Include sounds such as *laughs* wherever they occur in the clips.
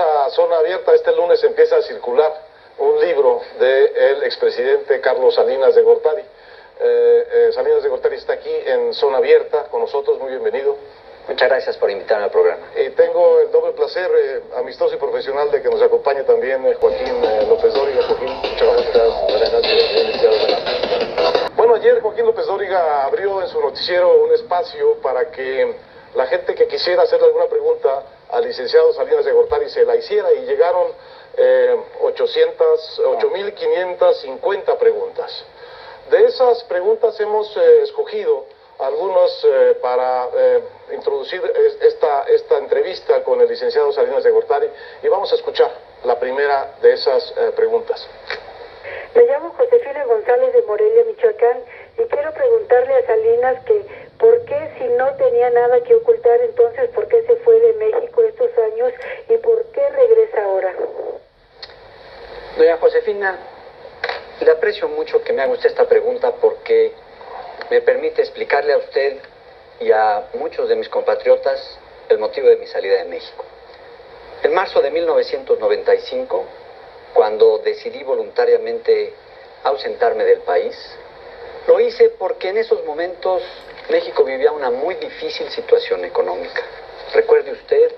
a Zona Abierta. Este lunes empieza a circular un libro del expresidente Carlos Salinas de Gortari. Eh, eh, Salinas de Gortari está aquí en Zona Abierta con nosotros, muy bienvenido. Muchas gracias por invitarme al programa. Y tengo el doble placer, eh, amistoso y profesional, de que nos acompañe también eh, Joaquín eh, López Dóriga. Joaquín, muchas gracias. Buenas noches. Bueno, ayer Joaquín López Dóriga abrió en su noticiero un espacio para que la gente que quisiera hacerle alguna pregunta al licenciado Salinas de Gortari se la hiciera y llegaron eh, 800, 8.550 preguntas. De esas preguntas hemos eh, escogido algunos eh, para eh, introducir es- esta, esta entrevista con el licenciado Salinas de Gortari y vamos a escuchar la primera de esas eh, preguntas. Me llamo Josefina González de Morelia, Michoacán, y quiero preguntarle a Salinas que por qué si no tenía nada que ocultar entonces, por qué se fue de México estos años y por qué regresa ahora. Doña Josefina, le aprecio mucho que me haga usted esta pregunta porque me permite explicarle a usted y a muchos de mis compatriotas el motivo de mi salida de México. En marzo de 1995, cuando decidí voluntariamente ausentarme del país, lo hice porque en esos momentos México vivía una muy difícil situación económica. Recuerde usted,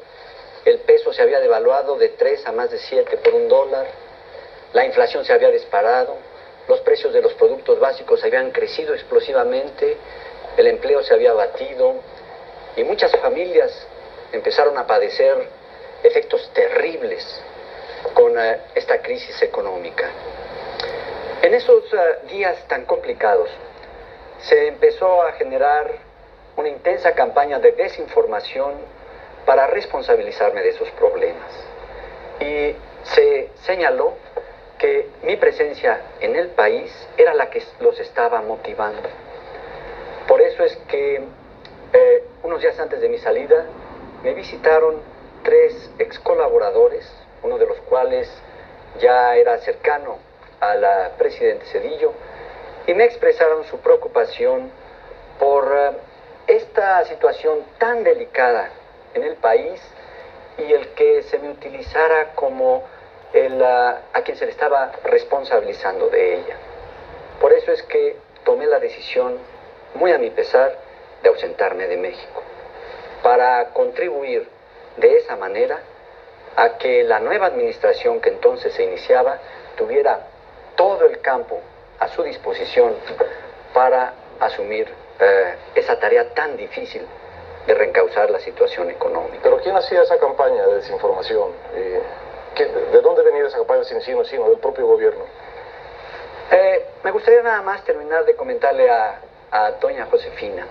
el peso se había devaluado de 3 a más de 7 por un dólar, la inflación se había disparado, los precios de los productos básicos habían crecido explosivamente, el empleo se había batido y muchas familias empezaron a padecer efectos terribles con eh, esta crisis económica. En esos eh, días tan complicados se empezó a generar una intensa campaña de desinformación para responsabilizarme de esos problemas. Y se señaló que mi presencia en el país era la que los estaba motivando. Por eso es que eh, unos días antes de mi salida me visitaron tres ex colaboradores, uno de los cuales ya era cercano al presidente Cedillo, y me expresaron su preocupación por eh, esta situación tan delicada en el país y el que se me utilizara como el, ah, a quien se le estaba responsabilizando de ella. Por eso es que tomé la decisión, muy a mi pesar, de ausentarme de México, para contribuir de esa manera a que la nueva administración que entonces se iniciaba tuviera todo el campo a su disposición para asumir eh, esa tarea tan difícil de reencauzar la situación económica. Pero ¿quién hacía esa campaña de desinformación? Eh, ¿qué- ¿De dónde venía esa campaña sin sino, sino del propio gobierno? Eh, me gustaría nada más terminar de comentarle a, a doña Josefina,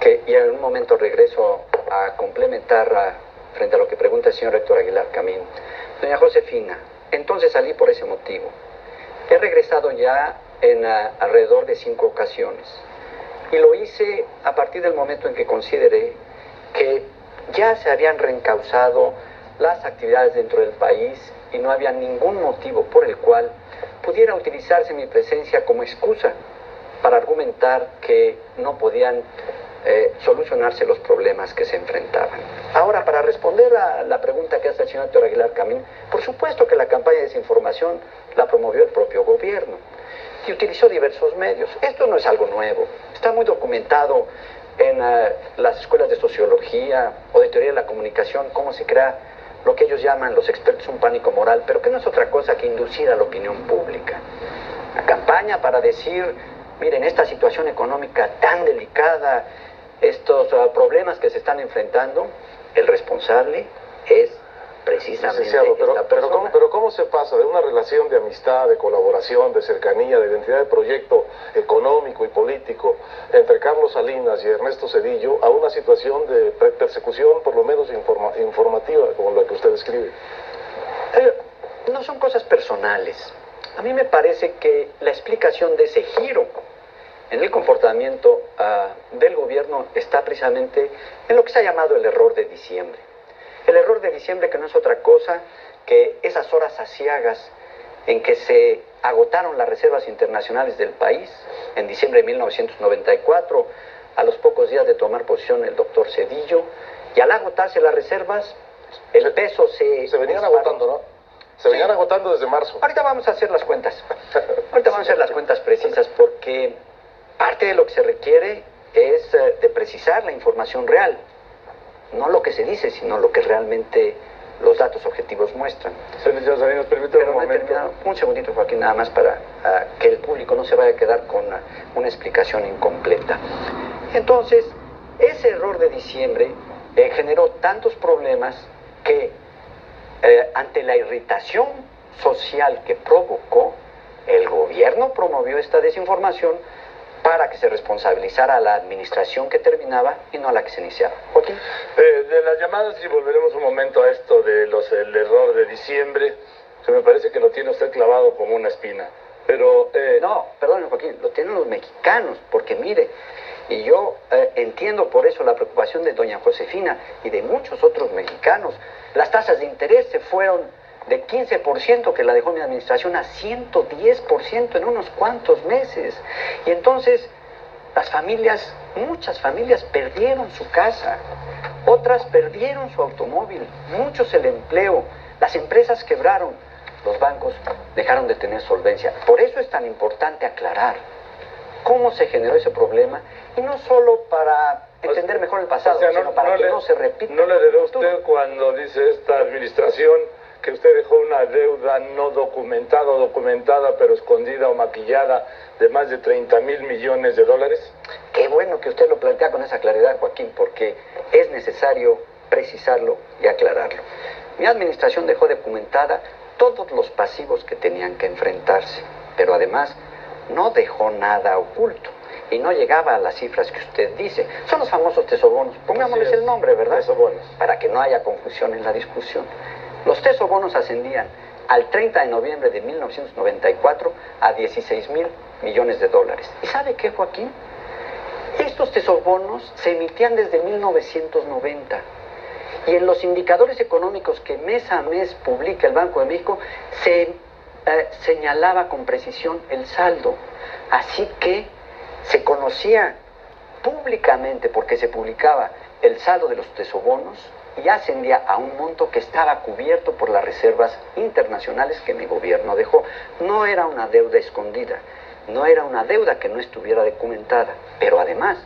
que y en un momento regreso a complementar a- frente a lo que pregunta el señor Héctor Aguilar Camín. Doña Josefina, entonces salí por ese motivo. He regresado ya en alrededor de cinco ocasiones. Y lo hice a partir del momento en que consideré que ya se habían reencauzado las actividades dentro del país y no había ningún motivo por el cual pudiera utilizarse mi presencia como excusa para argumentar que no podían eh, solucionarse los problemas que se enfrentaban. Ahora, para responder a la pregunta que hace el señor Héctor Aguilar Camín, por supuesto que la campaña de desinformación la promovió el propio gobierno y utilizó diversos medios. Esto no es algo nuevo, está muy documentado en eh, las escuelas de sociología o de teoría de la comunicación, cómo se crea lo que ellos llaman los expertos un pánico moral, pero que no es otra cosa que inducir a la opinión pública. La campaña para decir, miren, esta situación económica tan delicada, estos ah, problemas que se están enfrentando, el responsable es precisamente pero. ¿cómo, pero ¿cómo se pasa de una relación de amistad, de colaboración, de cercanía, de identidad de proyecto económico y político entre Carlos Salinas y Ernesto Cedillo a una situación de persecución, por lo menos informa- informativa, como la que usted describe? Eh, no son cosas personales. A mí me parece que la explicación de ese giro en el comportamiento ah, del gobierno está precisamente en lo que se ha llamado el error de diciembre. El error de diciembre que no es otra cosa que esas horas aciagas en que se agotaron las reservas internacionales del país en diciembre de 1994, a los pocos días de tomar posición el doctor Cedillo, y al agotarse las reservas, El peso se... Se venían disparó. agotando, ¿no? Se venían agotando desde marzo. Ahorita vamos a hacer las cuentas. *laughs* Ahorita vamos a hacer las cuentas precisas porque parte de lo que se requiere es eh, de precisar la información real. No lo que se dice, sino lo que realmente los datos objetivos muestran. Licenciado Salinas, permítame un momento. Un segundito, Joaquín, nada más para ah, que el público no se vaya a quedar con una explicación incompleta. Entonces, ese error de diciembre eh, generó tantos problemas que eh, ante la irritación social que provocó, el gobierno promovió esta desinformación para que se responsabilizara a la administración que terminaba y no a la que se iniciaba. Joaquín. Eh, de las llamadas, y volveremos un momento a esto de los el error de diciembre, que me parece que lo tiene usted clavado como una espina. Pero, eh, No, perdón, Joaquín, lo tienen los mexicanos, porque mire, y yo eh, entiendo por eso la preocupación de doña Josefina y de muchos otros mexicanos. Las tasas de interés se fueron de 15% que la dejó mi administración a 110% en unos cuantos meses. Y entonces las familias, muchas familias perdieron su casa, otras perdieron su automóvil, muchos el empleo, las empresas quebraron, los bancos dejaron de tener solvencia. Por eso es tan importante aclarar cómo se generó ese problema y no solo para entender mejor el pasado, o sea, sino para que le- no se repita. No le futuro. usted cuando dice esta administración que usted dejó una deuda no documentada o documentada, pero escondida o maquillada de más de 30 mil millones de dólares. Qué bueno que usted lo plantea con esa claridad, Joaquín, porque es necesario precisarlo y aclararlo. Mi administración dejó documentada todos los pasivos que tenían que enfrentarse, pero además no dejó nada oculto y no llegaba a las cifras que usted dice. Son los famosos tesobonos. Pongámosles el nombre, ¿verdad? Tesobonos. Para que no haya confusión en la discusión. Los tesobonos ascendían al 30 de noviembre de 1994 a 16 mil millones de dólares. ¿Y sabe qué, Joaquín? Estos tesobonos se emitían desde 1990 y en los indicadores económicos que mes a mes publica el Banco de México se eh, señalaba con precisión el saldo. Así que se conocía públicamente porque se publicaba el saldo de los tesobonos y ascendía a un monto que estaba cubierto por las reservas internacionales que mi gobierno dejó. No era una deuda escondida, no era una deuda que no estuviera documentada, pero además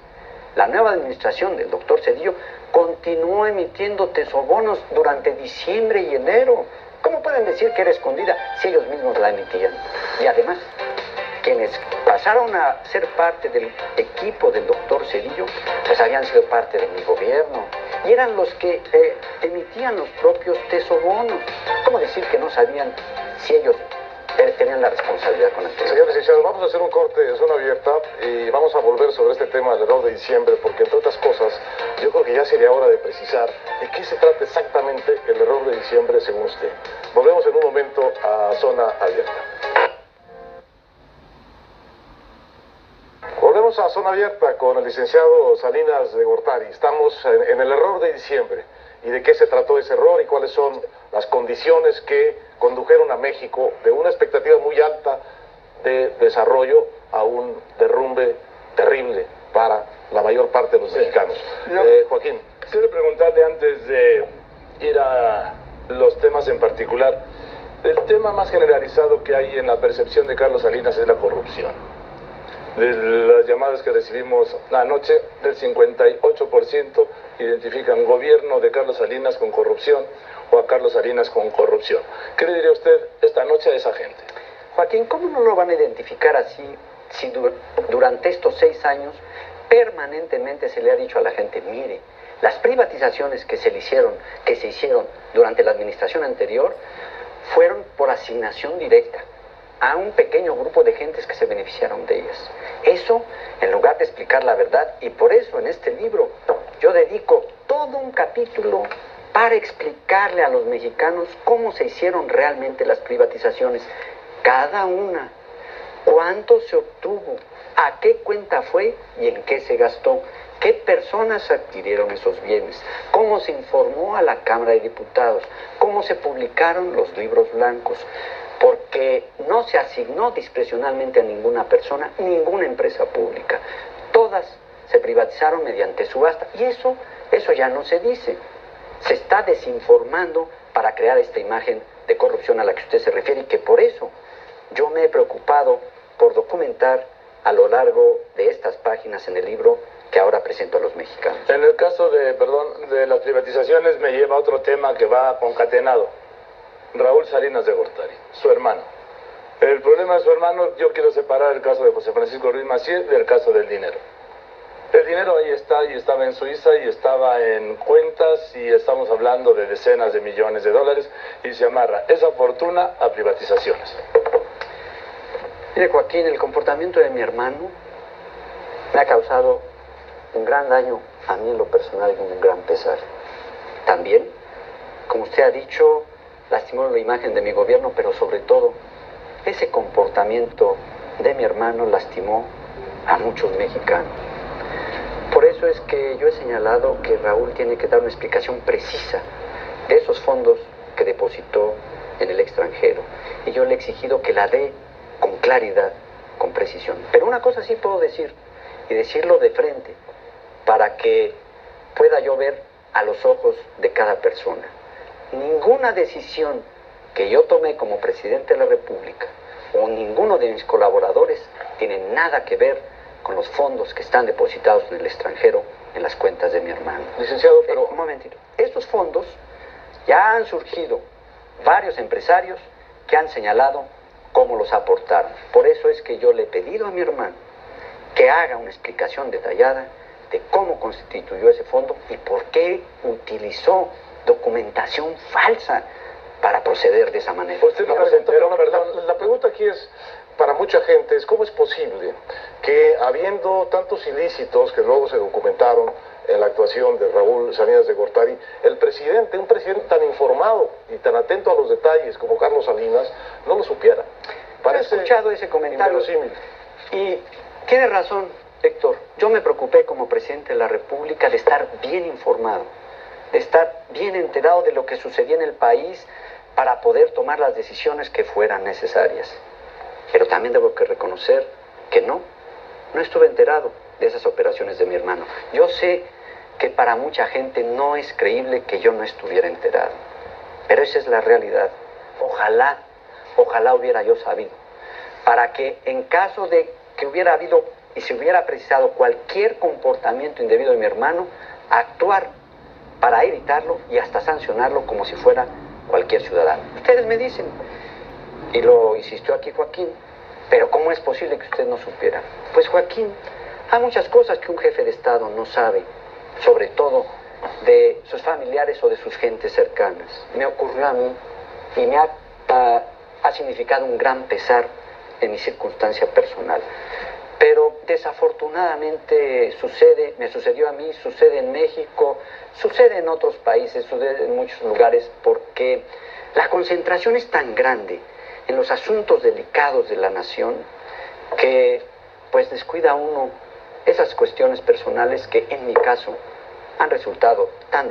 la nueva administración del doctor Cedillo continuó emitiendo tesobonos durante diciembre y enero. ¿Cómo pueden decir que era escondida si ellos mismos la emitían? Y además, quienes pasaron a ser parte del equipo del doctor Cedillo, pues habían sido parte de mi gobierno y eran los que eh, emitían los propios tesobonos. ¿Cómo decir que no sabían si ellos eh, tenían la responsabilidad con el tema? Señor licenciado, vamos a hacer un corte de zona abierta y vamos a volver sobre este tema del error de diciembre, porque entre otras cosas, yo creo que ya sería hora de precisar de qué se trata exactamente el error de diciembre según usted. Volvemos en un momento a zona abierta. Volvemos a zona abierta con el licenciado Salinas de Gortari. Estamos en, en el error de diciembre y de qué se trató ese error y cuáles son las condiciones que condujeron a México de una expectativa muy alta de desarrollo a un derrumbe terrible para la mayor parte de los Sí. mexicanos. Eh, Joaquín, Quisiera preguntarle antes de ir a los temas en particular, el tema más generalizado que hay en la percepción de Carlos Salinas es la corrupción. De las llamadas que recibimos anoche, del 58% identifican gobierno de Carlos Salinas con corrupción o a Carlos Salinas con corrupción. ¿Qué le diría usted esta noche a esa gente? Joaquín, ¿cómo no lo van a identificar así si du- durante estos seis años permanentemente se le ha dicho a la gente, mire, las privatizaciones que se le hicieron, que se hicieron durante la administración anterior, fueron por asignación directa a un pequeño grupo de gentes que se beneficiaron de ellas. Eso, en lugar de explicar la verdad, y por eso en este libro yo dedico todo un capítulo para explicarle a los mexicanos cómo se hicieron realmente las privatizaciones, cada una, cuánto se obtuvo, a qué cuenta fue y en qué se gastó, qué personas adquirieron esos bienes, cómo se informó a la Cámara de Diputados, cómo se publicaron los libros blancos, porque no se asignó discrecionalmente a ninguna persona, ninguna empresa pública. Todas se privatizaron mediante subasta y eso, eso ya no se dice. se está desinformando para crear esta imagen de corrupción a la que usted se refiere y que por eso yo me he preocupado por documentar a lo largo de estas páginas en el libro que ahora presento a los mexicanos. En el caso de, de las privatizaciones me lleva a otro tema que va concatenado. Raúl Salinas de Gortari, su hermano. El problema de su hermano, yo quiero separar el caso de José Francisco Ruiz Macié del caso del dinero. El dinero ahí está y estaba en Suiza y estaba en cuentas y estamos hablando de decenas de millones de dólares y se amarra esa fortuna a privatizaciones. Mire Joaquín, el comportamiento de mi hermano me ha causado un gran daño a mí en lo personal y un gran pesar. También, como usted ha dicho, lastimó la imagen de mi gobierno, pero sobre todo, ese comportamiento de mi hermano lastimó a muchos mexicanos. Por eso es que yo he señalado que Raúl tiene que dar una explicación precisa de esos fondos que depositó en el extranjero. Y yo le he exigido que la dé con claridad, con precisión. Pero una cosa sí puedo decir, y decirlo de frente, para que pueda yo ver a los ojos de cada persona. Ninguna decisión que yo tome como presidente de la República o ninguno de mis colaboradores tiene nada que ver con los fondos que están depositados en el extranjero en las cuentas de mi hermano. Licenciado, pero... Eh, un momentito. Estos fondos ya han surgido varios empresarios que han señalado cómo los aportaron. Por eso es que yo le he pedido a mi hermano que haga una explicación detallada de cómo constituyó ese fondo y por qué utilizó documentación falsa para proceder de esa manera. Me pregunta, la, la pregunta aquí es, para mucha gente, es cómo es posible que habiendo tantos ilícitos que luego se documentaron en la actuación de Raúl Salinas de Gortari, el presidente, un presidente tan informado y tan atento a los detalles como Carlos Salinas, no lo supiera. Parece He escuchado ese comentario. Y tiene razón, Héctor. Yo me preocupé como presidente de la República de estar bien informado, estar bien enterado de lo que sucedía en el país para poder tomar las decisiones que fueran necesarias. Pero también debo que reconocer que no, no estuve enterado de esas operaciones de mi hermano. Yo sé que para mucha gente no es creíble que yo no estuviera enterado, pero esa es la realidad. Ojalá, ojalá hubiera yo sabido, para que en caso de que hubiera habido y se hubiera precisado cualquier comportamiento indebido de mi hermano, actuar para evitarlo y hasta sancionarlo como si fuera cualquier ciudadano. Ustedes me dicen, y lo insistió aquí Joaquín, pero ¿cómo es posible que usted no supiera? Pues Joaquín, hay muchas cosas que un jefe de Estado no sabe, sobre todo de sus familiares o de sus gentes cercanas. Me ocurrió a mí y me ha, ha, ha significado un gran pesar en mi circunstancia personal. Pero desafortunadamente sucede, me sucedió a mí, sucede en México, sucede en otros países, sucede en muchos lugares, porque la concentración es tan grande en los asuntos delicados de la nación que pues descuida uno esas cuestiones personales que en mi caso han resultado tan,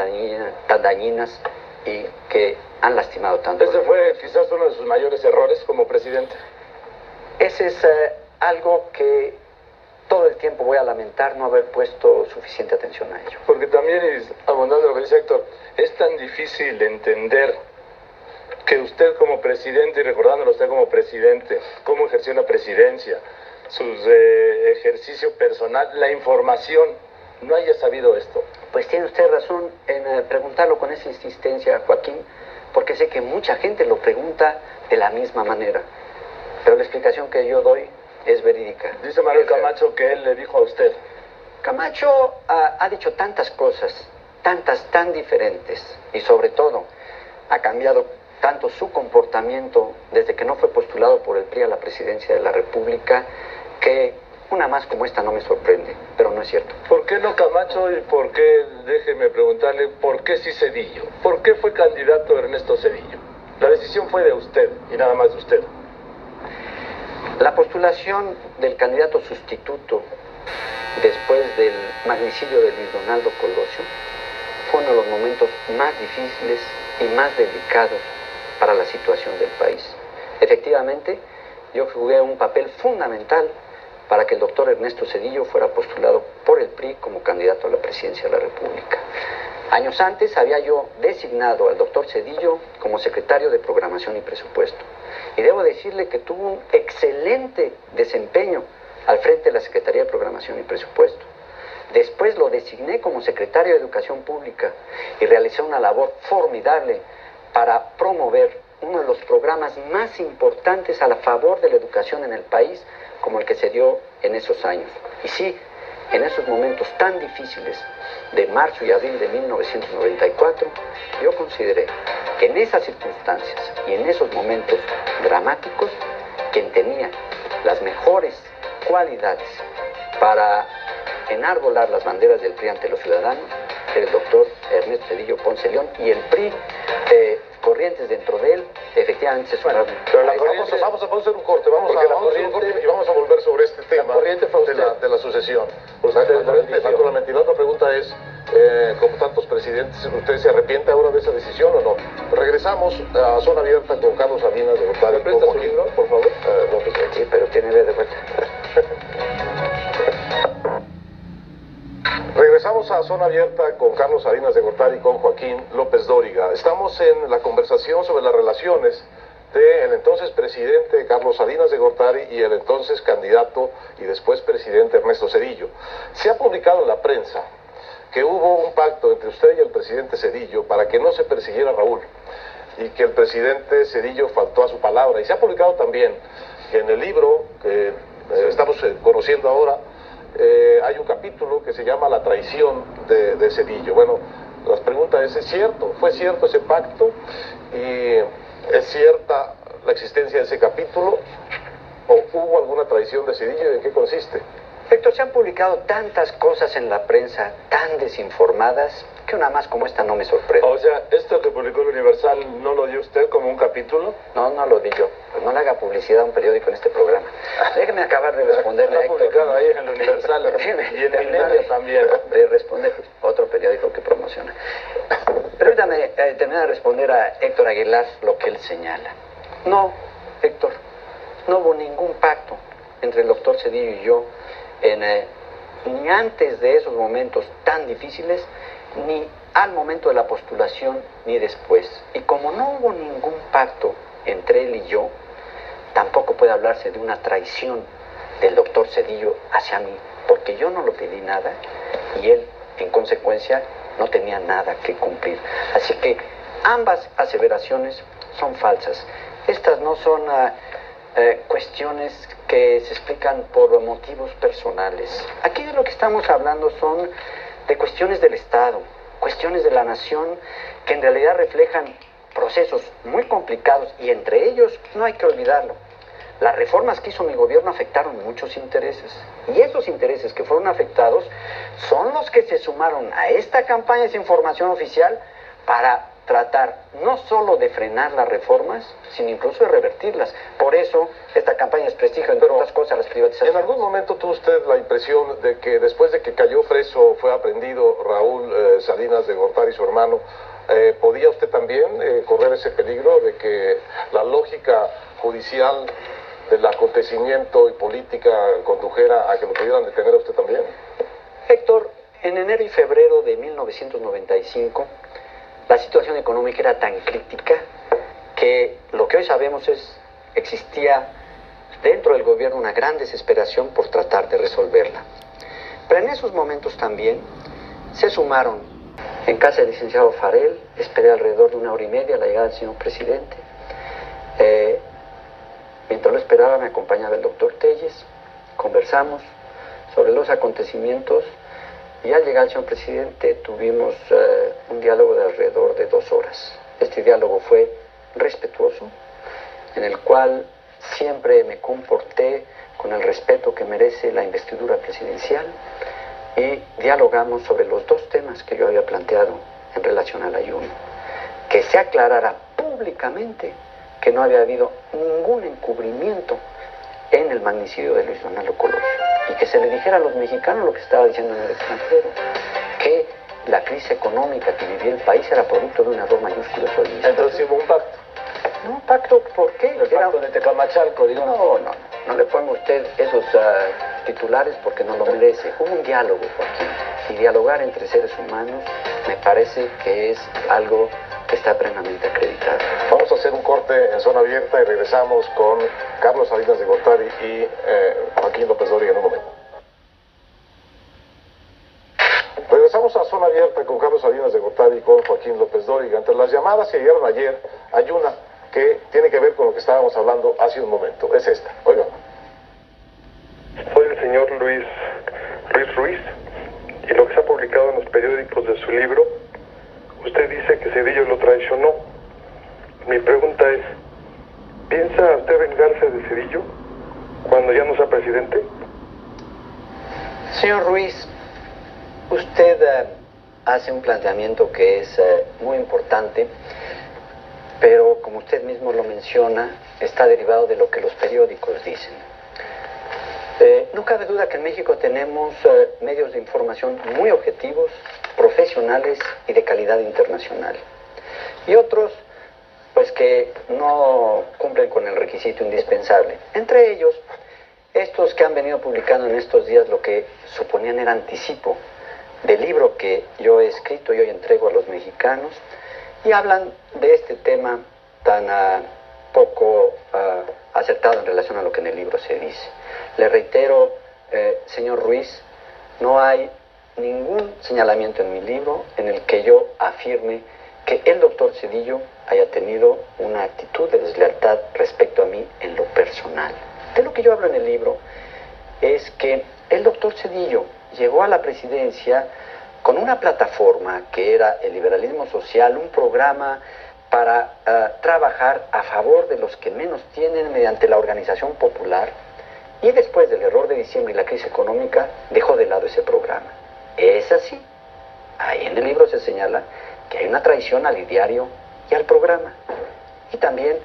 tan dañinas y que han lastimado tanto. ¿Ese fue quizás uno de sus mayores errores como presidente? Ese es eh, algo que todo el tiempo voy a lamentar no haber puesto suficiente atención a ello. Porque también, abundando lo que dice Héctor, es tan difícil entender que usted como presidente, y recordándolo usted como presidente, cómo ejerció la presidencia, su eh, ejercicio personal, la información, no haya sabido esto. Pues tiene usted razón en eh, preguntarlo con esa insistencia, Joaquín, porque sé que mucha gente lo pregunta de la misma manera. Pero la explicación que yo doy es verídica. Dice Manuel Camacho que él le dijo a usted. Camacho ha, ha dicho tantas cosas, tantas tan diferentes, y sobre todo ha cambiado tanto su comportamiento desde que no fue postulado por el PRI a la presidencia de la República, que una más como esta no me sorprende, pero no es cierto. ¿Por qué no Camacho y por qué, déjeme preguntarle, por qué sí Cedillo? ¿Por qué fue candidato Ernesto Cedillo? La decisión fue de usted y nada más de usted. La postulación del candidato sustituto después del magnicidio de Luis Donaldo Colosio fue uno de los momentos más difíciles y más delicados para la situación del país. Efectivamente, yo jugué un papel fundamental para que el doctor Ernesto Cedillo fuera postulado por el PRI como candidato a la presidencia de la República. Años antes había yo designado al doctor Cedillo como secretario de Programación y Presupuesto. Y debo decirle que tuvo un excelente desempeño al frente de la Secretaría de Programación y Presupuesto. Después lo designé como secretario de Educación Pública y realicé una labor formidable para promover uno de los programas más importantes a la favor de la educación en el país, como el que se dio en esos años. Y sí, en esos momentos tan difíciles de marzo y abril de 1994, yo consideré que en esas circunstancias y en esos momentos dramáticos, quien tenía las mejores cualidades para enarbolar las banderas del PRI ante los ciudadanos el doctor Ernesto Cedillo Ponce León y el PRI eh, corrientes dentro de él efectivamente se sumaron. Pero la corriente, vamos, a, vamos, a, hacer un corte, vamos, a, vamos un corte y vamos a volver sobre este tema de, la, de la sucesión. Usted, naturalmente, la otra pregunta es, eh, como tantos presidentes, ¿usted se arrepiente ahora de esa decisión o no? Regresamos a zona abierta con Carlos Salinas de Gortari. ¿Me presta su libro, por favor? Eh, no, pues, sí, pero tiene de vuelta. *laughs* Regresamos a Zona Abierta con Carlos Salinas de Gortari y con Joaquín López Dóriga. Estamos en la conversación sobre las relaciones del entonces presidente Carlos Salinas de Gortari y el entonces candidato y después presidente Ernesto Cedillo. Se ha publicado en la prensa que hubo un pacto entre usted y el presidente Cedillo para que no se persiguiera a Raúl y que el presidente Cedillo faltó a su palabra. Y se ha publicado también que en el libro que eh, estamos eh, conociendo ahora, eh, hay un capítulo que se llama La traición de, de Cedillo. Bueno, las preguntas es, ¿es cierto? ¿Fue cierto ese pacto? ¿Y es cierta la existencia de ese capítulo? ¿O hubo alguna traición de Cedillo? ¿En qué consiste? Héctor, se han publicado tantas cosas en la prensa tan desinformadas que una más como esta no me sorprende. O sea, ¿esto que publicó el Universal no lo dio usted como un capítulo? No, no lo di yo. Pues no le haga publicidad a un periódico en este programa. *laughs* Déjeme acabar de responderle Está publicado ahí en el Universal *laughs* y en el medio también. De responder otro periódico que promociona. Permítame eh, terminar de responder a Héctor Aguilar lo que él señala. No, Héctor, no hubo ningún pacto entre el doctor Cedillo y yo en, eh, ni antes de esos momentos tan difíciles, ni al momento de la postulación, ni después. Y como no hubo ningún pacto entre él y yo, tampoco puede hablarse de una traición del doctor Cedillo hacia mí, porque yo no lo pedí nada y él, en consecuencia, no tenía nada que cumplir. Así que ambas aseveraciones son falsas. Estas no son uh, eh, cuestiones que se explican por motivos personales. Aquí de lo que estamos hablando son de cuestiones del Estado, cuestiones de la nación que en realidad reflejan procesos muy complicados y entre ellos no hay que olvidarlo. Las reformas que hizo mi gobierno afectaron muchos intereses y esos intereses que fueron afectados son los que se sumaron a esta campaña de información oficial para tratar no solo de frenar las reformas, sino incluso de revertirlas. Por eso esta campaña es prestigio, entre otras cosas, las privatizaciones. ¿En algún momento tuvo usted la impresión de que después de que cayó preso, fue aprendido Raúl eh, Salinas de Gortari, su hermano, eh, ¿podía usted también eh, correr ese peligro de que la lógica judicial del acontecimiento y política condujera a que lo pudieran detener a usted también? Héctor, en enero y febrero de 1995, la situación económica era tan crítica que lo que hoy sabemos es existía dentro del gobierno una gran desesperación por tratar de resolverla. Pero en esos momentos también se sumaron en casa del licenciado Farel, esperé alrededor de una hora y media la llegada del señor presidente. Eh, mientras lo esperaba me acompañaba el doctor Telles, conversamos sobre los acontecimientos y al llegar el señor presidente tuvimos eh, un diálogo de alrededor de dos horas. Este diálogo fue respetuoso, en el cual siempre me comporté con el respeto que merece la investidura presidencial y dialogamos sobre los dos temas que yo había planteado en relación al ayuno. Que se aclarara públicamente que no había habido ningún encubrimiento en el magnicidio de Luis Donaldo Colosio y que se le dijera a los mexicanos lo que estaba diciendo en el extranjero, que la crisis económica que vivía el país era producto de un error mayúsculo solista. Entonces hubo un pacto. No, pacto, ¿por qué? El pacto de Tecamachalco, digamos. No, no, no le ponga usted esos uh, titulares porque no lo merece. Hubo un diálogo, Joaquín. y dialogar entre seres humanos me parece que es algo que está plenamente acreditado. Corte en zona abierta y regresamos con Carlos Salinas de Gortari y eh, Joaquín López Dóriga en un momento. Regresamos a zona abierta con Carlos Salinas de Gortari y con Joaquín López Dóriga. Entre las llamadas que llegaron ayer, hay una que tiene que ver con lo que estábamos hablando hace un momento. Es esta. Oigan. Soy el señor Luis, Luis Ruiz y lo que se ha publicado en los periódicos de su libro, usted dice que Cedillo lo traicionó. Mi pregunta es, ¿piensa usted vengarse de Cedillo cuando ya no sea presidente? Señor Ruiz, usted eh, hace un planteamiento que es eh, muy importante, pero como usted mismo lo menciona, está derivado de lo que los periódicos dicen. Eh, no cabe duda que en México tenemos medios de información muy objetivos, profesionales y de calidad internacional. Y otros, pues que no cumplen con el requisito indispensable. Entre ellos, estos que han venido publicando en estos días lo que suponían era anticipo del libro que yo he escrito y hoy entrego a los mexicanos, y hablan de este tema tan ah, poco ah, acertado en relación a lo que en el libro se dice. Le reitero, eh, señor Ruiz, no hay ningún señalamiento en mi libro en el que yo afirme que el doctor Cedillo haya tenido una actitud de deslealtad respecto a mí en lo personal. De lo que yo hablo en el libro es que el doctor Cedillo llegó a la presidencia con una plataforma que era el liberalismo social, un programa para uh, trabajar a favor de los que menos tienen mediante la organización popular y después del error de diciembre y la crisis económica dejó de lado ese programa. Es así. Ahí en el libro se señala que hay una traición al ideario y al programa. Y también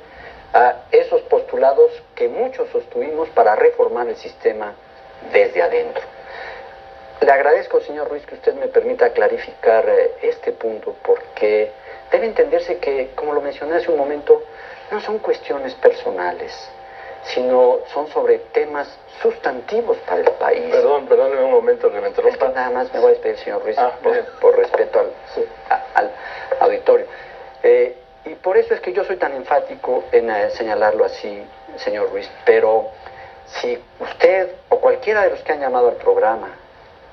a esos postulados que muchos sostuvimos para reformar el sistema desde adentro. Le agradezco, señor Ruiz, que usted me permita clarificar eh, este punto porque debe entenderse que, como lo mencioné hace un momento, no son cuestiones personales, sino son sobre temas sustantivos para el país. Perdón, perdóneme un momento que me Es que interrumpa. nada más me voy a despedir, señor Ruiz, Ah, por, por respeto al, a- al auditorio. Eh, y por eso es que yo soy tan enfático en eh, señalarlo así, señor Ruiz. Pero si usted o cualquiera de los que han llamado al programa,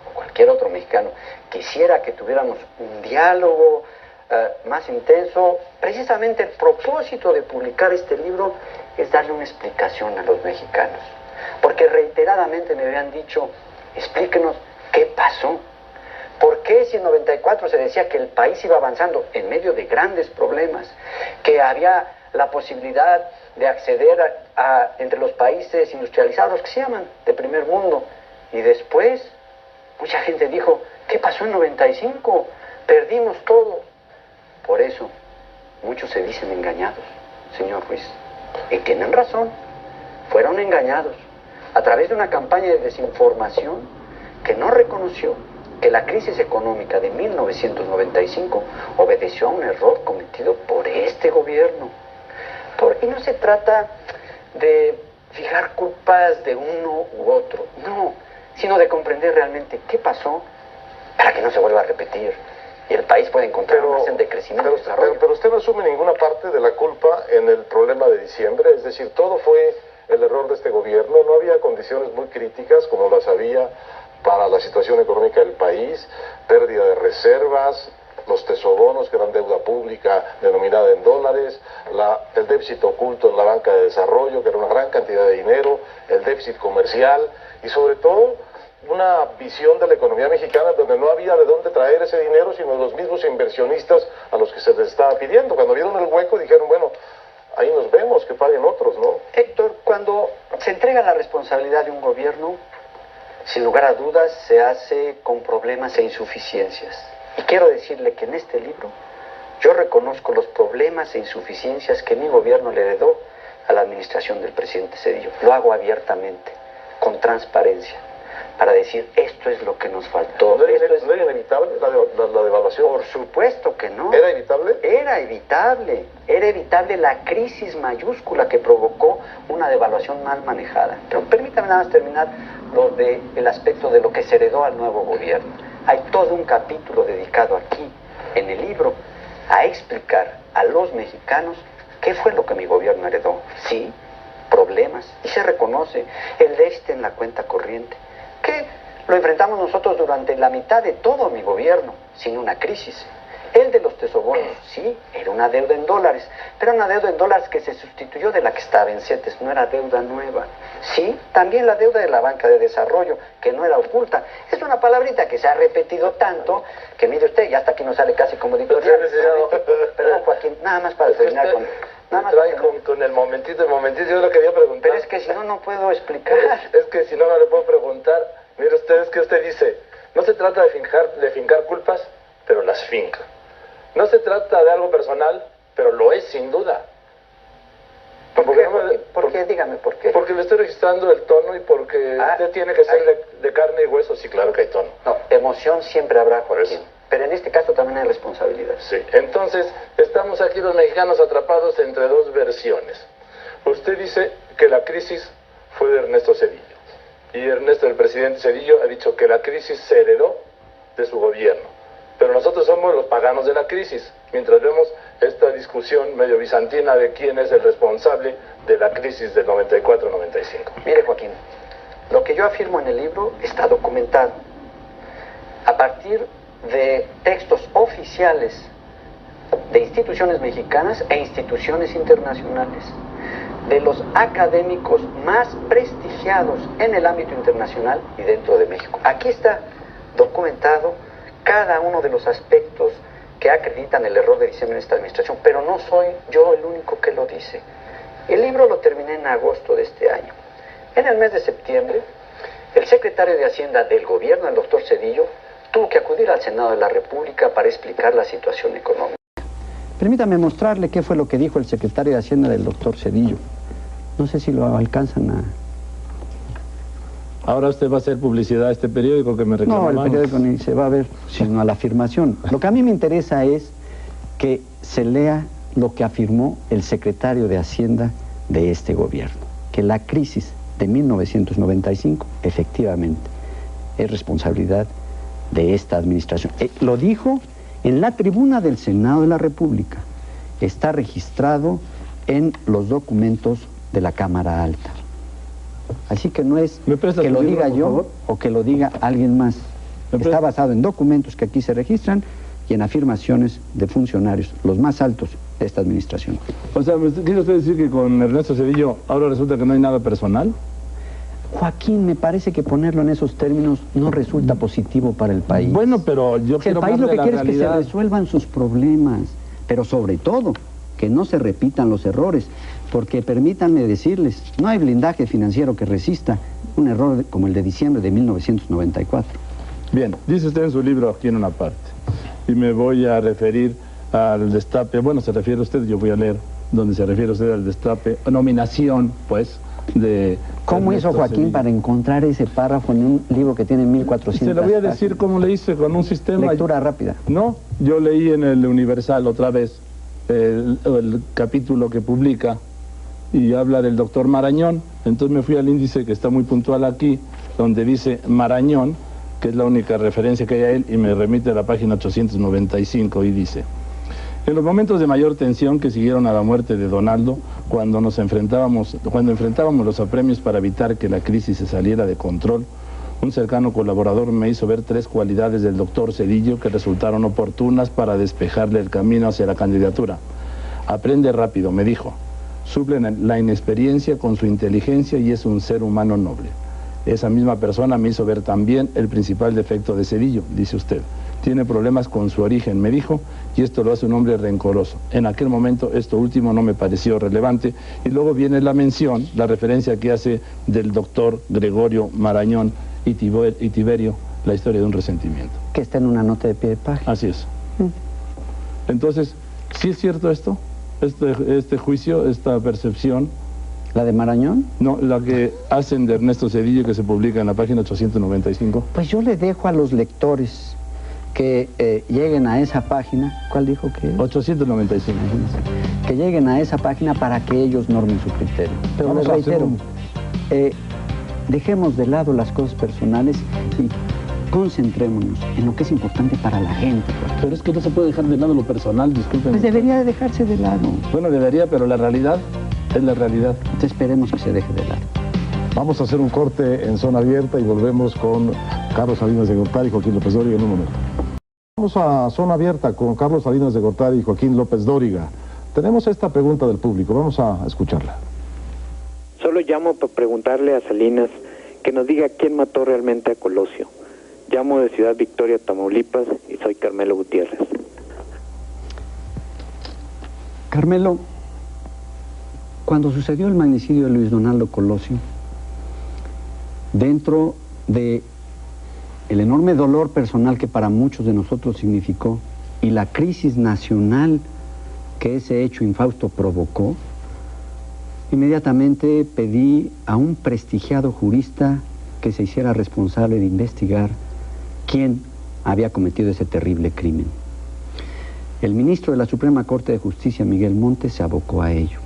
o cualquier otro mexicano, quisiera que tuviéramos un diálogo eh, más intenso, precisamente el propósito de publicar este libro es darle una explicación a los mexicanos. Porque reiteradamente me habían dicho, explíquenos qué pasó. ¿Por qué si en 94 se decía que el país iba avanzando en medio de grandes problemas, que había la posibilidad de acceder a, entre los países industrializados que se llaman de primer mundo? Y después mucha gente dijo, ¿qué pasó en 95? Perdimos todo. Por eso muchos se dicen engañados, señor Ruiz. Y tienen razón, fueron engañados a través de una campaña de desinformación que no reconoció que la crisis económica de 1995 obedeció a un error cometido por este gobierno. Por- y no se trata de fijar culpas de uno u otro, no, sino de comprender realmente qué pasó para que no se vuelva a repetir y el país pueda encontrar Pero, senda de crecimiento pero, y desarrollo. pero- pero usted no asume ninguna parte de la culpa en el problema de diciembre, es decir, todo fue el error de este gobierno, no había condiciones muy críticas como las había para la situación económica del país, pérdida de reservas, los tesobonos que eran deuda pública denominada en dólares, la- el déficit oculto en la banca de desarrollo, que era una gran cantidad de dinero, el déficit comercial y sobre todo una visión de la economía mexicana donde no había de dónde traer ese dinero, sino los mismos inversionistas a los que se les estaba pidiendo. Cuando vieron el hueco dijeron, bueno, ahí nos vemos, que paguen otros, ¿no? Héctor, cuando se entrega la responsabilidad de un gobierno, sin lugar a dudas se hace con problemas e insuficiencias. Y quiero decirle que en este libro yo reconozco los problemas e insuficiencias que mi gobierno le heredó a la administración del presidente Cedillo. Lo hago abiertamente, con transparencia, para decir esto es lo que nos faltó. ¿No era, esto es- no era inevitable la, de- la- la devaluación? Por supuesto que no. ¿Era evitable? Era evitable, era evitable la crisis mayúscula que provocó una devaluación mal manejada. Pero permítame nada más terminar lo de el aspecto de lo que se heredó al nuevo gobierno. Hay todo un capítulo dedicado aquí, en el libro, a explicar a los mexicanos qué fue lo que mi gobierno heredó. Sí, problemas, y se reconoce el de este en la cuenta corriente, que lo enfrentamos nosotros durante la mitad de todo mi gobierno, sin una crisis. El de los tesobonos, sí, era una deuda en dólares, pero una deuda en dólares que se sustituyó de la que estaba en CETES, no era deuda nueva. Sí, también la deuda de la banca de desarrollo, que no era oculta. Es una palabrita que se ha repetido tanto que mire usted, ya hasta aquí no sale casi como editorial. Perdón, Joaquín, nada más para terminar con... Nada más trae con, con, el momentito, el momentito, yo lo quería preguntar. Pero es que si no, no puedo explicar. Es, es que si no, no le puedo preguntar. Mire usted, es que usted dice, no se trata de fincar, de fincar culpas, pero las finca. No se trata de algo personal, pero lo es sin duda. ¿Por, qué? No me, ¿Por, qué? Dígame por qué. Porque le estoy registrando el tono y porque ah, usted tiene que ser de, de, carne y hueso. Sí, claro que hay tono. No, emoción siempre habrá, Joaquín. Pero en este caso también hay responsabilidad. Sí, entonces estamos aquí los mexicanos atrapados entre dos versiones. Usted dice que la crisis fue de Ernesto Cedillo. Y Ernesto, el presidente Cedillo, ha dicho que la crisis se heredó de su gobierno. Pero nosotros somos los paganos de la crisis, mientras vemos esta discusión medio bizantina de quién es el responsable de la crisis del 94-95. Mire, Joaquín, lo que yo afirmo en el libro está documentado. A partir de textos oficiales de instituciones mexicanas e instituciones internacionales, de los académicos más prestigiados en el ámbito internacional y dentro de México. Aquí está documentado cada uno de los aspectos que acreditan el error de diciembre en esta administración, pero no soy yo el único que lo dice. El libro lo terminé en agosto de este año. En el mes de septiembre, el secretario de Hacienda del gobierno, el doctor Cedillo, tuvo que acudir al Senado de la República para explicar la situación económica. Permítame mostrarle qué fue lo que dijo el secretario de Hacienda del doctor Cedillo. No sé si lo alcanzan a... Ahora usted va a hacer publicidad a este periódico que me reclama. No, el periódico ni se va a ver, sino a la afirmación. Lo que a mí me interesa es que se lea lo que afirmó el secretario de Hacienda de este gobierno, que la crisis de 1995 efectivamente es responsabilidad de esta administración. Eh, lo dijo en la tribuna del Senado de la República. Está registrado en los documentos de la Cámara Alta. Así que no es que lo diga yo o que lo diga alguien más. Está basado en documentos que aquí se registran y en afirmaciones de funcionarios, los más altos de esta administración. O sea, ¿quiere usted decir que con Ernesto Cedillo ahora resulta que no hay nada personal? Joaquín, me parece que ponerlo en esos términos no resulta positivo para el país. Bueno, pero yo quiero El país lo que quiere es que se resuelvan sus problemas, pero sobre todo que no se repitan los errores, porque permítanme decirles, no hay blindaje financiero que resista un error como el de diciembre de 1994. Bien, dice usted en su libro aquí en una parte, y me voy a referir al destape, bueno, se refiere usted, yo voy a leer donde se refiere usted al destape, nominación, pues, de... ¿Cómo hizo Joaquín para encontrar ese párrafo en un libro que tiene 1400 Se lo voy a decir cómo le hice con un sistema... Lectura rápida. No, yo leí en el Universal otra vez el, el capítulo que publica y habla del doctor Marañón. Entonces me fui al índice que está muy puntual aquí, donde dice Marañón, que es la única referencia que hay a él, y me remite a la página 895 y dice... En los momentos de mayor tensión que siguieron a la muerte de Donaldo, cuando nos enfrentábamos, cuando enfrentábamos los apremios para evitar que la crisis se saliera de control, un cercano colaborador me hizo ver tres cualidades del doctor Cedillo que resultaron oportunas para despejarle el camino hacia la candidatura. Aprende rápido, me dijo. Suple la inexperiencia con su inteligencia y es un ser humano noble. Esa misma persona me hizo ver también el principal defecto de Cedillo, dice usted tiene problemas con su origen, me dijo, y esto lo hace un hombre rencoroso. En aquel momento esto último no me pareció relevante. Y luego viene la mención, la referencia que hace del doctor Gregorio Marañón y Tiberio, la historia de un resentimiento. Que está en una nota de pie de página. Así es. Mm. Entonces, ¿sí es cierto esto? Este, este juicio, esta percepción. ¿La de Marañón? No, la que hacen de Ernesto Cedillo que se publica en la página 895. Pues yo le dejo a los lectores que eh, lleguen a esa página, ¿cuál dijo que? 895. Que lleguen a esa página para que ellos normen su criterio. Pero les reitero, eh, dejemos de lado las cosas personales y concentrémonos en lo que es importante para la gente. Pero es que no se puede dejar de lado lo personal, disculpen. Pues debería de dejarse de lado. Bueno, debería, pero la realidad es la realidad. Entonces esperemos que se deje de lado. Vamos a hacer un corte en zona abierta y volvemos con Carlos Salinas de Gortari y Joaquín López Dóriga en un momento. Vamos a zona abierta con Carlos Salinas de Gortari y Joaquín López Dóriga. Tenemos esta pregunta del público, vamos a escucharla. Solo llamo para preguntarle a Salinas que nos diga quién mató realmente a Colosio. Llamo de Ciudad Victoria, Tamaulipas y soy Carmelo Gutiérrez. Carmelo, cuando sucedió el magnicidio de Luis Donaldo Colosio, dentro de el enorme dolor personal que para muchos de nosotros significó y la crisis nacional que ese hecho infausto provocó, inmediatamente pedí a un prestigiado jurista que se hiciera responsable de investigar quién había cometido ese terrible crimen. El ministro de la Suprema Corte de Justicia, Miguel Montes, se abocó a ello.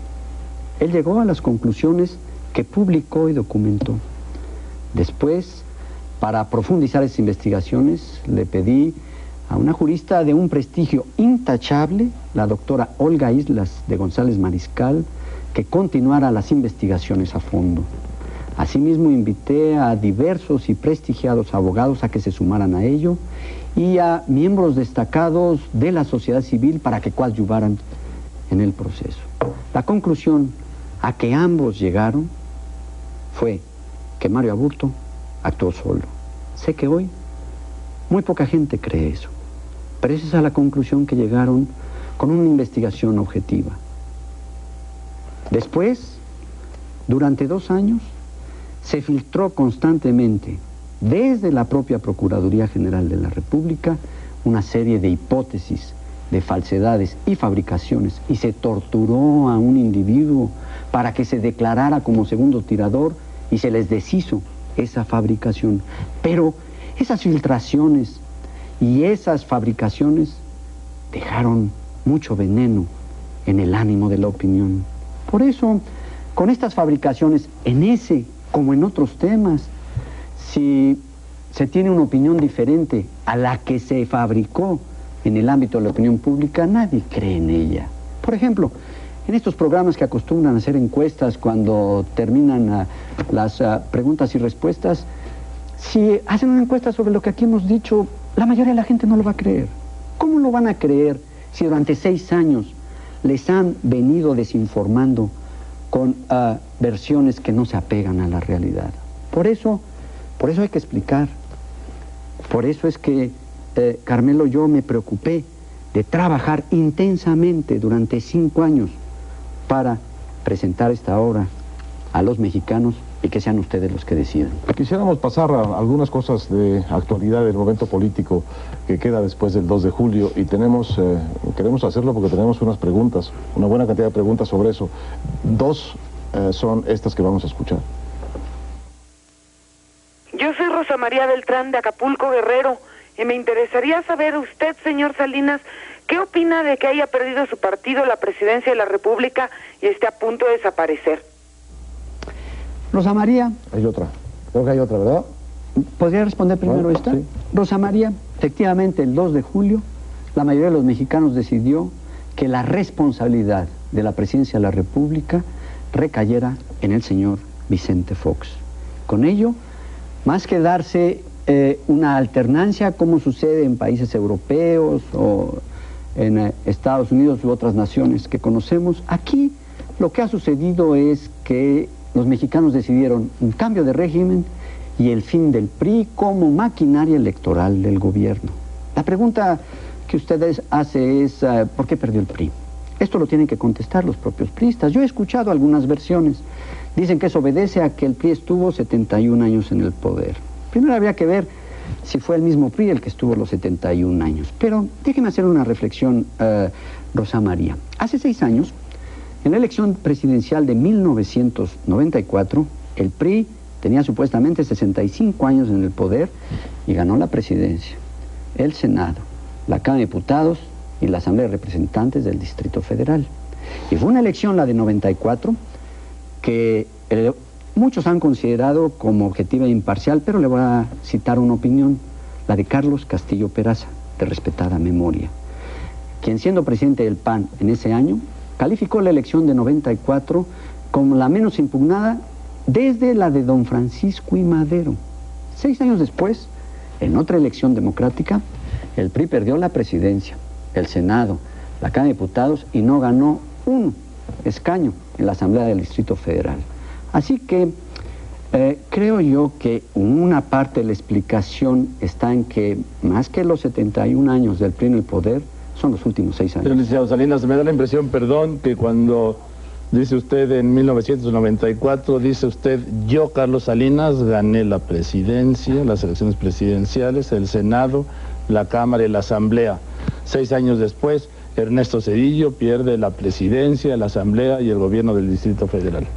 Él llegó a las conclusiones que publicó y documentó. Después, para profundizar esas investigaciones, le pedí a una jurista de un prestigio intachable, la doctora Olga Islas de González Mariscal, que continuara las investigaciones a fondo. Asimismo, invité a diversos y prestigiados abogados a que se sumaran a ello y a miembros destacados de la sociedad civil para que coadyuvaran en el proceso. La conclusión a que ambos llegaron fue que Mario Aburto actuó solo. Sé que hoy muy poca gente cree eso, pero esa es la conclusión que llegaron con una investigación objetiva. Después, durante dos años, se filtró constantemente desde la propia Procuraduría General de la República una serie de hipótesis de falsedades y fabricaciones y se torturó a un individuo para que se declarara como segundo tirador y se les deshizo esa fabricación. Pero esas filtraciones y esas fabricaciones dejaron mucho veneno en el ánimo de la opinión. Por eso, con estas fabricaciones, en ese como en otros temas, si se tiene una opinión diferente a la que se fabricó en el ámbito de la opinión pública, nadie cree en ella. Por ejemplo, en estos programas que acostumbran hacer encuestas cuando terminan ah, las ah, preguntas y respuestas, si hacen una encuesta sobre lo que aquí hemos dicho, la mayoría de la gente no lo va a creer. ¿Cómo lo van a creer si durante seis años les han venido desinformando con ah, versiones que no se apegan a la realidad? Por eso, por eso hay que explicar. Por eso es que eh, Carmelo yo me preocupé de trabajar intensamente durante cinco años para presentar esta obra a los mexicanos y que sean ustedes los que decidan. Quisiéramos pasar a algunas cosas de actualidad del momento político que queda después del 2 de julio y tenemos, eh, queremos hacerlo porque tenemos unas preguntas, una buena cantidad de preguntas sobre eso. Dos eh, son estas que vamos a escuchar. Yo soy Rosa María Beltrán de Acapulco Guerrero y me interesaría saber usted, señor Salinas, ¿qué opina de que haya perdido su partido la presidencia de la República y esté a punto de desaparecer? Rosa María. Hay otra. Creo que hay otra, ¿verdad? ¿Podría responder primero esta? Sí. Rosa María, efectivamente el 2 de julio la mayoría de los mexicanos decidió que la responsabilidad de la presidencia de la República recayera en el señor Vicente Fox. Con ello, más que darse eh, una alternancia como sucede en países europeos o en eh, Estados Unidos u otras naciones que conocemos, aquí lo que ha sucedido es que los mexicanos decidieron un cambio de régimen y el fin del PRI como maquinaria electoral del gobierno. La pregunta que ustedes hace es uh, ¿por qué perdió el PRI? Esto lo tienen que contestar los propios priistas. Yo he escuchado algunas versiones. Dicen que eso obedece a que el PRI estuvo 71 años en el poder. Primero habría que ver si fue el mismo PRI el que estuvo los 71 años. Pero déjenme hacer una reflexión, uh, Rosa María. Hace seis años, en la elección presidencial de 1994, el PRI tenía supuestamente 65 años en el poder y ganó la presidencia, el Senado, la Cámara de Diputados y la Asamblea de Representantes del Distrito Federal. Y fue una elección, la de 94, que eh, muchos han considerado como objetiva e imparcial, pero le voy a citar una opinión. la de Carlos Castillo Peraza, de respetada memoria, quien siendo presidente del PAN en ese año, calificó la elección de 94 como la menos impugnada desde la de don Francisco y Madero. Seis años después, en otra elección democrática, el PRI perdió la presidencia, el Senado, la Cámara de Diputados y no ganó un escaño en la Asamblea del Distrito Federal. Así que eh, creo yo que una parte de la explicación está en que más que los 71 años del en el poder, son los últimos seis años. Señor licenciado Salinas, me da la impresión, perdón, que cuando dice usted en 1994, dice usted, yo, Carlos Salinas, gané la presidencia, las elecciones presidenciales, el Senado, la Cámara y la Asamblea. Seis años después, Ernesto Cedillo pierde la presidencia, la Asamblea y el gobierno del Distrito Federal.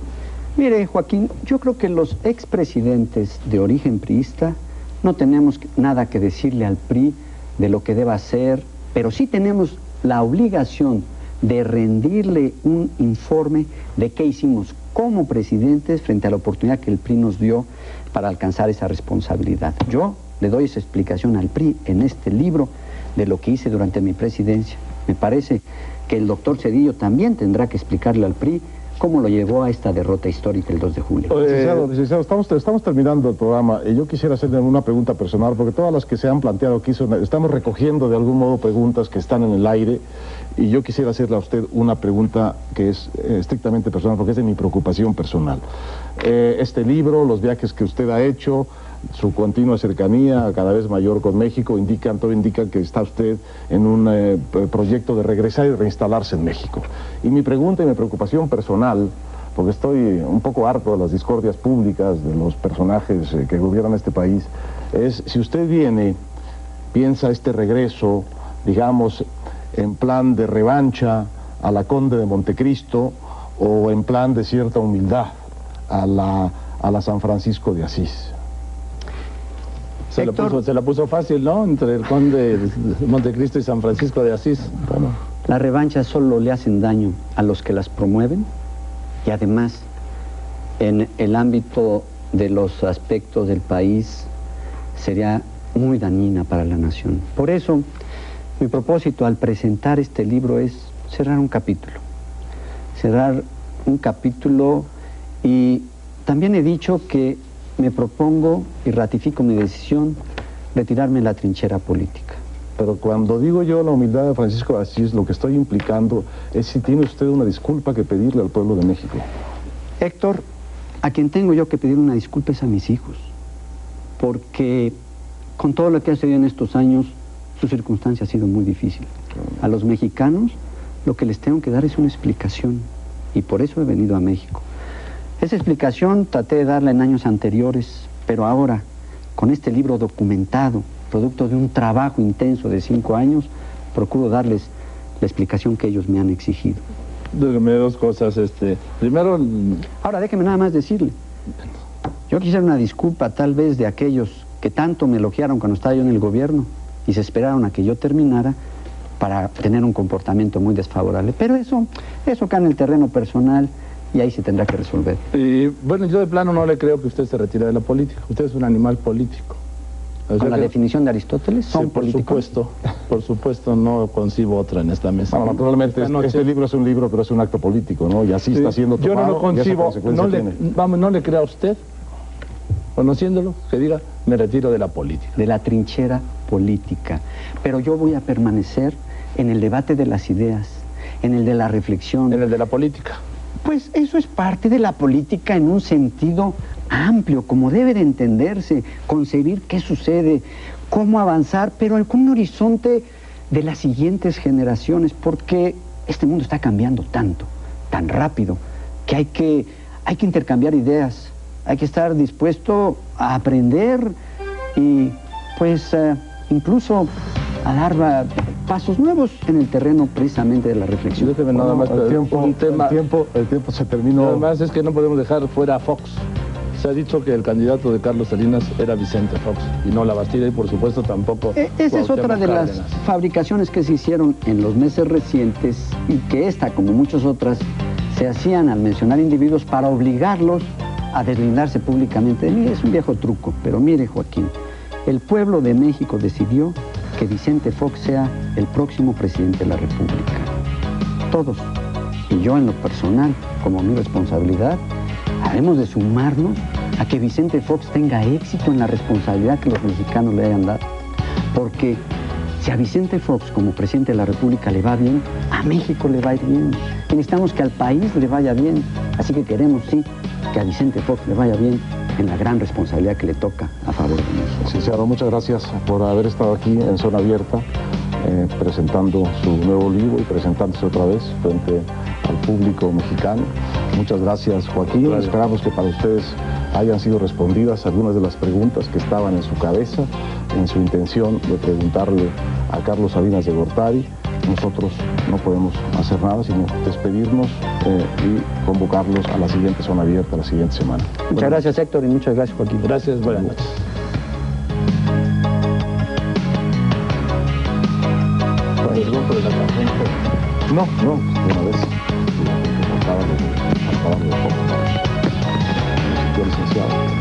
Mire, Joaquín, yo creo que los expresidentes de origen priista no tenemos nada que decirle al PRI de lo que deba hacer, pero sí tenemos la obligación de rendirle un informe de qué hicimos como presidentes frente a la oportunidad que el PRI nos dio para alcanzar esa responsabilidad. Yo le doy esa explicación al PRI en este libro de lo que hice durante mi presidencia. Me parece que el doctor Cedillo también tendrá que explicarle al PRI cómo lo llevó a esta derrota histórica el 2 de julio. Licenciado, licenciado, estamos, estamos terminando el programa. y Yo quisiera hacerle una pregunta personal, porque todas las que se han planteado aquí son, estamos recogiendo de algún modo preguntas que están en el aire, y yo quisiera hacerle a usted una pregunta que es eh, estrictamente personal, porque es de mi preocupación personal. Eh, este libro, los viajes que usted ha hecho, su continua cercanía cada vez mayor con México indican, todo indica que está usted en un eh, proyecto de regresar y reinstalarse en México. Y mi pregunta y mi preocupación personal, porque estoy un poco harto de las discordias públicas de los personajes eh, que gobiernan este país, es si usted viene, piensa este regreso, digamos, en plan de revancha a la Conde de Montecristo o en plan de cierta humildad a la, a la San Francisco de Asís. Se, la puso, se, la puso, fácil, ¿no? Entre el conde de Montecristo y San Francisco de Asís. Bueno. Las revanchas solo le hacen daño a los que las promueven y además en el ámbito de los aspectos del país sería muy dañina para la nación. Por eso, mi propósito al presentar este libro es cerrar un capítulo. Cerrar un capítulo y también he dicho que me propongo y ratifico mi decisión retirarme de la trinchera política. Pero cuando digo yo la humildad de Francisco Asís, lo que estoy implicando es si tiene usted una disculpa que pedirle al pueblo de México. Héctor, a quien tengo yo que pedir una disculpa es a mis hijos, porque con todo lo que ha sucedido en estos años, su circunstancia ha sido muy difícil. A los mexicanos lo que les tengo que dar es una explicación, y por eso he venido a México. Esa explicación traté de darla en años anteriores, pero ahora, con este libro documentado, producto de un trabajo intenso de cinco años, procuro darles la explicación que ellos me han exigido. Déjeme dos cosas. Este, primero... Ahora déjeme nada más decirle. Yo quisiera una disculpa tal vez de aquellos que tanto me elogiaron cuando estaba yo en el gobierno y se esperaron a que yo terminara para tener un comportamiento muy desfavorable. Pero eso, eso acá en el terreno personal y ahí se tendrá que resolver. Y bueno, yo de plano no le creo que usted se retire de la política. Usted es un animal político. O sea ¿Con la que... definición de Aristóteles? ¿Son sí, por políticos? supuesto. Por supuesto, no concibo otra en esta mesa. Bueno, naturalmente, este, este, libro es un libro, pero es un acto político, ¿no? Y así sí. está siendo tomado. Yo no lo concibo. No le, vamos, no le crea a usted, conociéndolo, que diga, me retiro de la política. De la trinchera política. Pero yo voy a permanecer en el debate de las ideas, en el de la reflexión. En el de la política. Pues eso es parte de la política en un sentido amplio, como debe de entenderse, concebir qué sucede, cómo avanzar, pero un horizonte de las siguientes generaciones, porque este mundo está cambiando tanto, tan rápido, que hay que, hay que intercambiar ideas, hay que estar dispuesto a aprender y pues uh, incluso a dar pasos nuevos en el terreno precisamente de la reflexión. Déjeme nada más el tiempo, un tema. El tiempo, el tiempo se terminó. Además es que no podemos dejar fuera a Fox. Se ha dicho que el candidato de Carlos Salinas era Vicente Fox y no la Bastida y por supuesto tampoco. Eh, esa es otra de Cárdenas. las fabricaciones que se hicieron en los meses recientes y que esta, como muchas otras, se hacían al mencionar individuos para obligarlos a deslindarse públicamente de mí. Es un viejo truco, pero mire Joaquín, El pueblo de México decidió que Vicente Fox sea el próximo presidente de la República. Todos, y yo en lo personal, como mi responsabilidad, haremos de sumarnos a que Vicente Fox tenga éxito en la responsabilidad que los mexicanos le hayan dado. Porque si a Vicente Fox como presidente de la República le va bien, a México le va a ir bien. Necesitamos que al país le vaya bien. Así que queremos, sí, que a Vicente Fox le vaya bien en la gran responsabilidad que le toca a favor de México. Licenciado, muchas gracias por haber estado aquí en Zona Abierta, eh, presentando su nuevo libro y presentándose otra vez frente al público mexicano. Muchas gracias, Joaquín. Esperamos que para ustedes hayan sido respondidas algunas de las preguntas que estaban en su cabeza, en su intención de preguntarle a Carlos Salinas de Gortari nosotros no podemos hacer nada sino despedirnos eh, y convocarlos a la siguiente zona abierta, la siguiente semana. Muchas gracias Héctor y muchas gracias Joaquín. Gracias, buenas noches. No, no, de una vez. Yo licenciado.